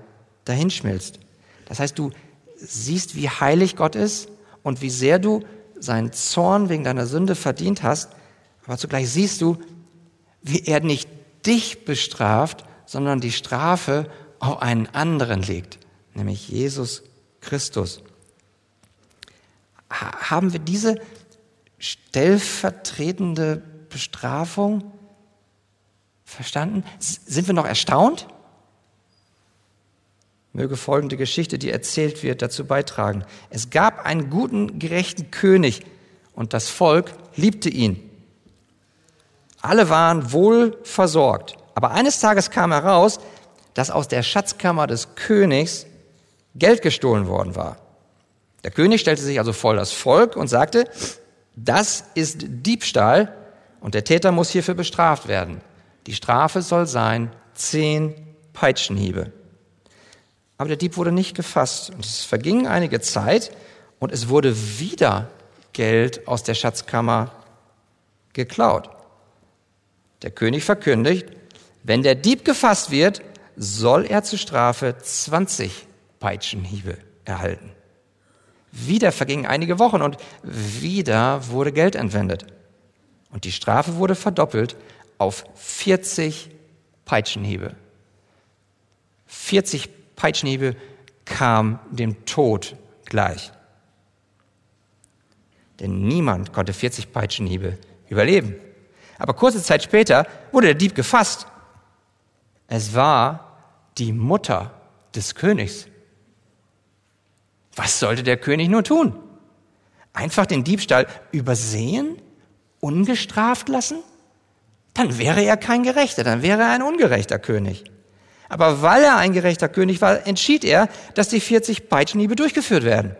dahinschmilzt. Das heißt, du siehst, wie heilig Gott ist und wie sehr du seinen Zorn wegen deiner Sünde verdient hast, aber zugleich siehst du, wie er nicht dich bestraft, sondern die Strafe auf einen anderen legt, nämlich Jesus Christus haben wir diese stellvertretende Bestrafung verstanden? Sind wir noch erstaunt? Möge folgende Geschichte, die erzählt wird, dazu beitragen. Es gab einen guten, gerechten König und das Volk liebte ihn. Alle waren wohl versorgt. Aber eines Tages kam heraus, dass aus der Schatzkammer des Königs Geld gestohlen worden war. Der König stellte sich also voll das Volk und sagte, das ist Diebstahl und der Täter muss hierfür bestraft werden. Die Strafe soll sein zehn Peitschenhiebe. Aber der Dieb wurde nicht gefasst und es verging einige Zeit und es wurde wieder Geld aus der Schatzkammer geklaut. Der König verkündigt, wenn der Dieb gefasst wird, soll er zur Strafe 20 Peitschenhiebe erhalten. Wieder vergingen einige Wochen und wieder wurde Geld entwendet. Und die Strafe wurde verdoppelt auf 40 Peitschenhiebe. 40 Peitschenhiebe kam dem Tod gleich. Denn niemand konnte 40 Peitschenhiebe überleben. Aber kurze Zeit später wurde der Dieb gefasst. Es war die Mutter des Königs. Was sollte der König nur tun? Einfach den Diebstahl übersehen, ungestraft lassen? Dann wäre er kein Gerechter, dann wäre er ein ungerechter König. Aber weil er ein gerechter König war, entschied er, dass die 40 Peitschenhiebe durchgeführt werden.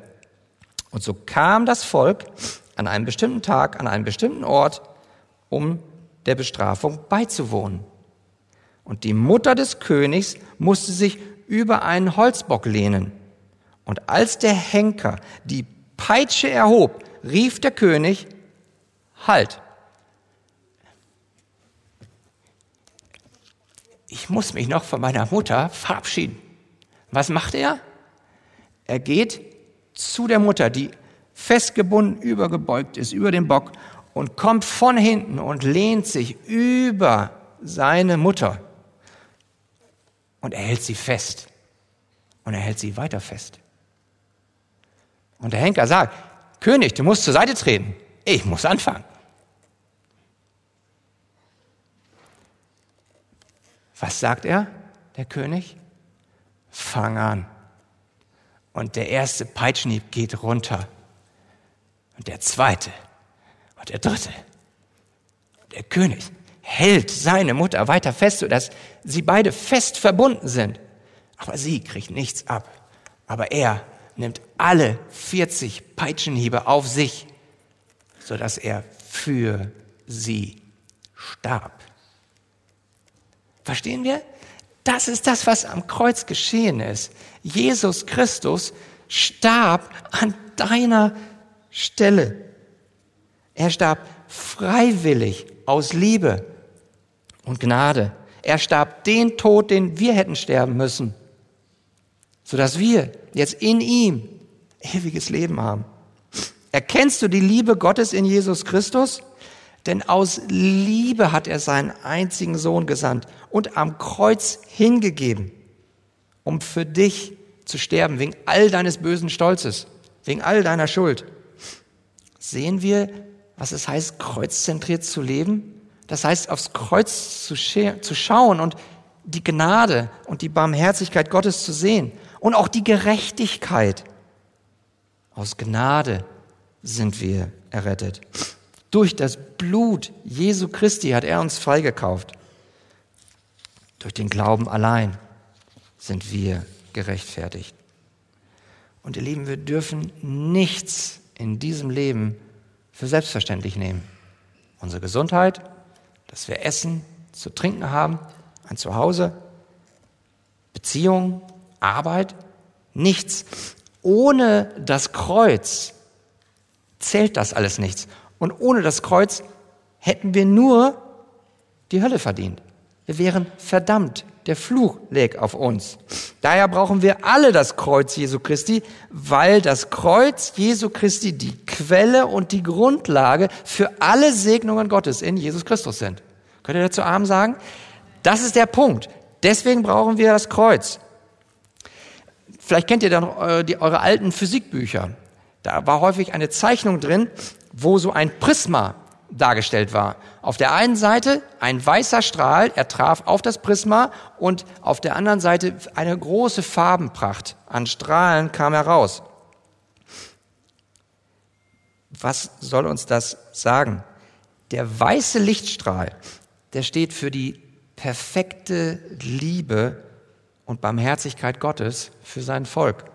Und so kam das Volk an einem bestimmten Tag, an einem bestimmten Ort, um der Bestrafung beizuwohnen. Und die Mutter des Königs musste sich über einen Holzbock lehnen. Und als der Henker die Peitsche erhob, rief der König, Halt! Ich muss mich noch von meiner Mutter verabschieden. Was macht er? Er geht zu der Mutter, die festgebunden übergebeugt ist über den Bock und kommt von hinten und lehnt sich über seine Mutter und er hält sie fest und er hält sie weiter fest. Und der Henker sagt, König, du musst zur Seite treten. Ich muss anfangen. Was sagt er, der König? Fang an. Und der erste Peitschenhieb geht runter. Und der zweite und der dritte. Der König hält seine Mutter weiter fest, sodass sie beide fest verbunden sind. Aber sie kriegt nichts ab. Aber er nimmt alle 40 Peitschenhiebe auf sich, sodass er für sie starb. Verstehen wir? Das ist das, was am Kreuz geschehen ist. Jesus Christus starb an deiner Stelle. Er starb freiwillig aus Liebe und Gnade. Er starb den Tod, den wir hätten sterben müssen, sodass wir jetzt in ihm ewiges Leben haben. Erkennst du die Liebe Gottes in Jesus Christus? Denn aus Liebe hat er seinen einzigen Sohn gesandt und am Kreuz hingegeben, um für dich zu sterben, wegen all deines bösen Stolzes, wegen all deiner Schuld. Sehen wir, was es heißt, kreuzzentriert zu leben? Das heißt, aufs Kreuz zu, zu schauen und die Gnade und die Barmherzigkeit Gottes zu sehen und auch die Gerechtigkeit. Aus Gnade sind wir errettet. Durch das Blut Jesu Christi hat er uns freigekauft. Durch den Glauben allein sind wir gerechtfertigt. Und ihr Lieben, wir dürfen nichts in diesem Leben für selbstverständlich nehmen. Unsere Gesundheit, dass wir Essen, zu trinken haben, ein Zuhause, Beziehung, Arbeit, nichts. Ohne das Kreuz zählt das alles nichts. Und ohne das Kreuz hätten wir nur die Hölle verdient. Wir wären verdammt. Der Fluch läge auf uns. Daher brauchen wir alle das Kreuz Jesu Christi, weil das Kreuz Jesu Christi die Quelle und die Grundlage für alle Segnungen Gottes in Jesus Christus sind. Könnt ihr dazu Arm sagen? Das ist der Punkt. Deswegen brauchen wir das Kreuz. Vielleicht kennt ihr dann äh, eure alten Physikbücher. Da war häufig eine Zeichnung drin, wo so ein Prisma dargestellt war. Auf der einen Seite ein weißer Strahl, er traf auf das Prisma und auf der anderen Seite eine große Farbenpracht an Strahlen kam heraus. Was soll uns das sagen? Der weiße Lichtstrahl, der steht für die perfekte Liebe und Barmherzigkeit Gottes für sein Volk.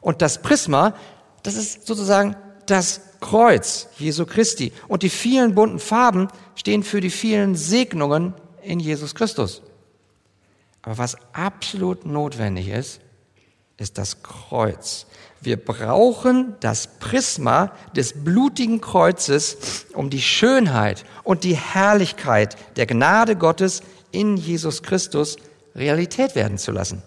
Und das Prisma, das ist sozusagen das Kreuz Jesu Christi. Und die vielen bunten Farben stehen für die vielen Segnungen in Jesus Christus. Aber was absolut notwendig ist, ist das Kreuz. Wir brauchen das Prisma des blutigen Kreuzes, um die Schönheit und die Herrlichkeit der Gnade Gottes in Jesus Christus Realität werden zu lassen.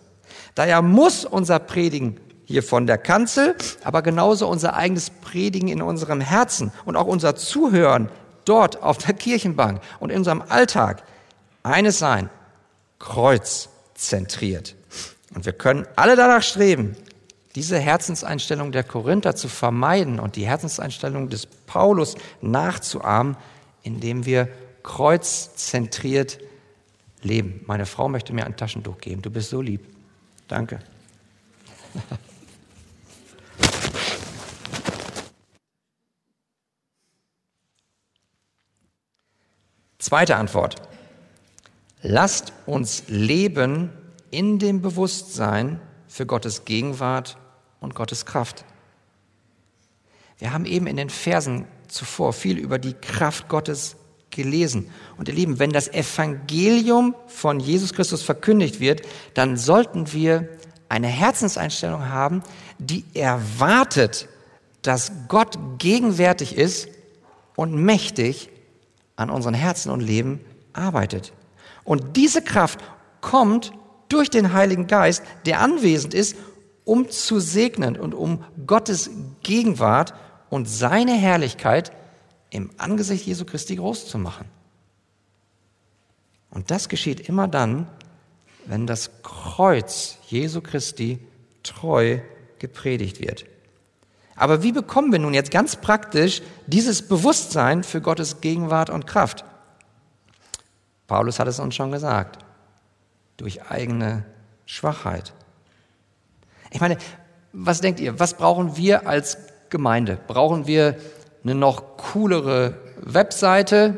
Daher muss unser Predigen hier von der Kanzel, aber genauso unser eigenes Predigen in unserem Herzen und auch unser Zuhören dort auf der Kirchenbank und in unserem Alltag eines sein, kreuzzentriert. Und wir können alle danach streben, diese Herzenseinstellung der Korinther zu vermeiden und die Herzenseinstellung des Paulus nachzuahmen, indem wir kreuzzentriert leben. Meine Frau möchte mir ein Taschentuch geben. Du bist so lieb. Danke. Zweite Antwort. Lasst uns leben in dem Bewusstsein für Gottes Gegenwart und Gottes Kraft. Wir haben eben in den Versen zuvor viel über die Kraft Gottes gelesen. Und ihr Lieben, wenn das Evangelium von Jesus Christus verkündigt wird, dann sollten wir eine Herzenseinstellung haben, die erwartet, dass Gott gegenwärtig ist und mächtig an unseren Herzen und Leben arbeitet. Und diese Kraft kommt durch den Heiligen Geist, der anwesend ist, um zu segnen und um Gottes Gegenwart und seine Herrlichkeit im Angesicht Jesu Christi groß zu machen. Und das geschieht immer dann, wenn das Kreuz Jesu Christi treu gepredigt wird. Aber wie bekommen wir nun jetzt ganz praktisch dieses Bewusstsein für Gottes Gegenwart und Kraft? Paulus hat es uns schon gesagt. Durch eigene Schwachheit. Ich meine, was denkt ihr? Was brauchen wir als Gemeinde? Brauchen wir eine noch coolere Webseite?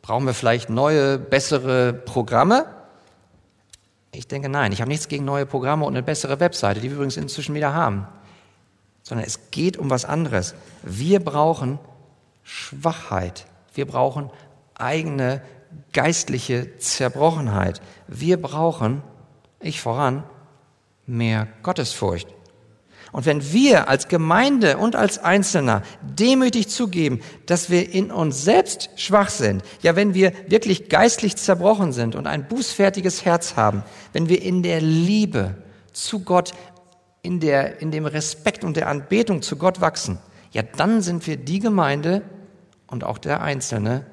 Brauchen wir vielleicht neue, bessere Programme? Ich denke nein. Ich habe nichts gegen neue Programme und eine bessere Webseite, die wir übrigens inzwischen wieder haben sondern es geht um was anderes. Wir brauchen Schwachheit. Wir brauchen eigene geistliche Zerbrochenheit. Wir brauchen, ich voran, mehr Gottesfurcht. Und wenn wir als Gemeinde und als Einzelner demütig zugeben, dass wir in uns selbst schwach sind, ja, wenn wir wirklich geistlich zerbrochen sind und ein bußfertiges Herz haben, wenn wir in der Liebe zu Gott, in, der, in dem Respekt und der Anbetung zu Gott wachsen, ja, dann sind wir die Gemeinde und auch der Einzelne,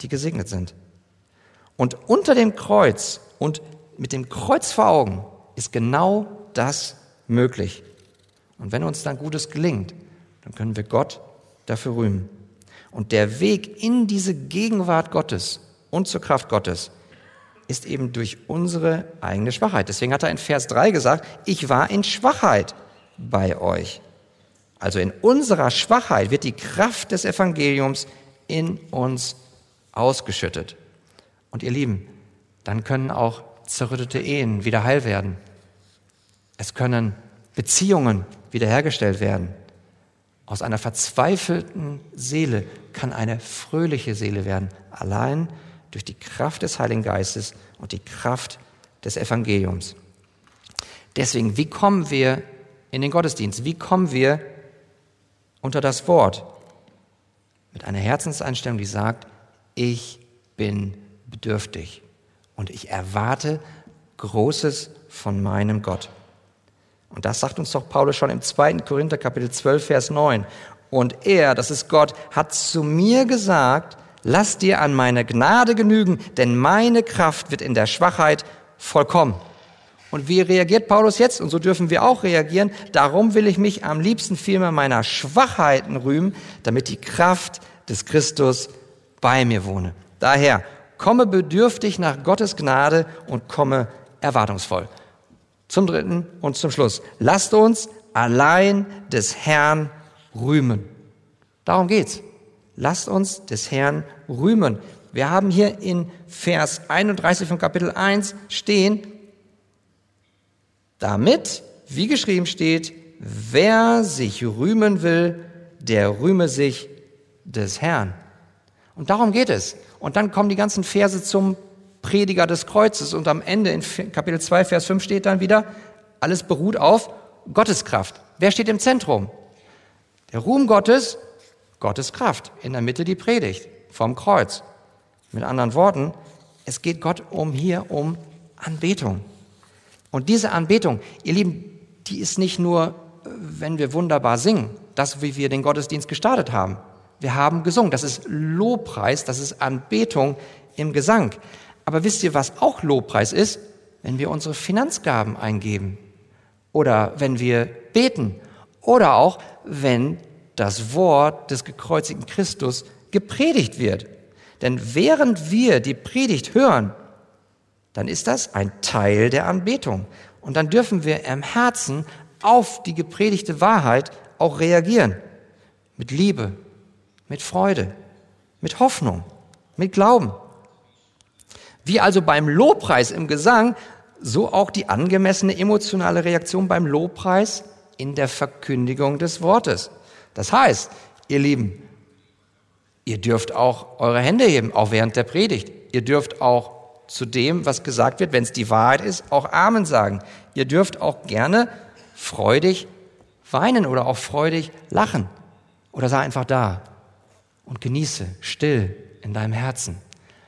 die gesegnet sind. Und unter dem Kreuz und mit dem Kreuz vor Augen ist genau das möglich. Und wenn uns dann Gutes gelingt, dann können wir Gott dafür rühmen. Und der Weg in diese Gegenwart Gottes und zur Kraft Gottes ist eben durch unsere eigene Schwachheit. Deswegen hat er in Vers 3 gesagt, ich war in Schwachheit bei euch. Also in unserer Schwachheit wird die Kraft des Evangeliums in uns ausgeschüttet. Und ihr Lieben, dann können auch zerrüttete Ehen wieder heil werden. Es können Beziehungen wiederhergestellt werden. Aus einer verzweifelten Seele kann eine fröhliche Seele werden, allein durch die Kraft des Heiligen Geistes und die Kraft des Evangeliums. Deswegen, wie kommen wir in den Gottesdienst? Wie kommen wir unter das Wort? Mit einer Herzenseinstellung, die sagt, ich bin bedürftig und ich erwarte Großes von meinem Gott. Und das sagt uns doch Paulus schon im 2. Korinther Kapitel 12, Vers 9. Und er, das ist Gott, hat zu mir gesagt, lass dir an meine Gnade genügen, denn meine Kraft wird in der Schwachheit vollkommen. Und wie reagiert Paulus jetzt? Und so dürfen wir auch reagieren. Darum will ich mich am liebsten vielmehr meiner Schwachheiten rühmen, damit die Kraft des Christus bei mir wohne. Daher, komme bedürftig nach Gottes Gnade und komme erwartungsvoll. Zum dritten und zum Schluss. Lasst uns allein des Herrn rühmen. Darum geht's. Lasst uns des Herrn rühmen. Wir haben hier in Vers 31 von Kapitel 1 stehen, damit, wie geschrieben steht, wer sich rühmen will, der rühme sich des Herrn. Und darum geht es. Und dann kommen die ganzen Verse zum Prediger des Kreuzes. Und am Ende in Kapitel 2, Vers 5 steht dann wieder, alles beruht auf Gottes Kraft. Wer steht im Zentrum? Der Ruhm Gottes, Gottes Kraft. In der Mitte die Predigt vom Kreuz. Mit anderen Worten, es geht Gott um hier um Anbetung. Und diese Anbetung, ihr Lieben, die ist nicht nur, wenn wir wunderbar singen, das, wie wir den Gottesdienst gestartet haben. Wir haben gesungen. Das ist Lobpreis, das ist Anbetung im Gesang. Aber wisst ihr, was auch Lobpreis ist? Wenn wir unsere Finanzgaben eingeben oder wenn wir beten oder auch wenn das Wort des gekreuzigten Christus gepredigt wird. Denn während wir die Predigt hören, dann ist das ein Teil der Anbetung. Und dann dürfen wir im Herzen auf die gepredigte Wahrheit auch reagieren. Mit Liebe, mit Freude, mit Hoffnung, mit Glauben. Wie also beim Lobpreis im Gesang, so auch die angemessene emotionale Reaktion beim Lobpreis in der Verkündigung des Wortes. Das heißt, ihr Lieben, ihr dürft auch eure Hände heben, auch während der Predigt. Ihr dürft auch zu dem, was gesagt wird, wenn es die Wahrheit ist, auch Amen sagen. Ihr dürft auch gerne freudig weinen oder auch freudig lachen. Oder sei einfach da und genieße still in deinem Herzen.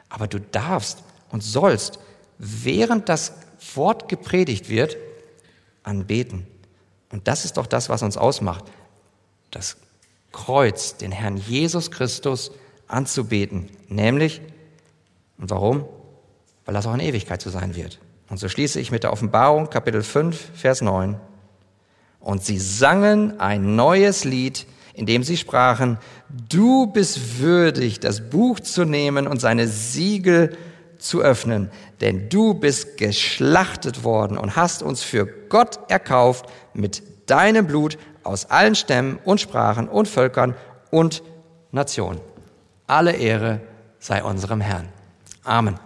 Aber du darfst und sollst, während das Wort gepredigt wird, anbeten. Und das ist doch das, was uns ausmacht. Das Kreuz, den Herrn Jesus Christus anzubeten. Nämlich, und warum? Weil das auch in Ewigkeit so sein wird. Und so schließe ich mit der Offenbarung, Kapitel 5, Vers 9. Und sie sangen ein neues Lied, in dem sie sprachen, du bist würdig, das Buch zu nehmen und seine Siegel zu öffnen, denn du bist geschlachtet worden und hast uns für Gott erkauft mit deinem Blut aus allen Stämmen und Sprachen und Völkern und Nationen. Alle Ehre sei unserem Herrn. Amen.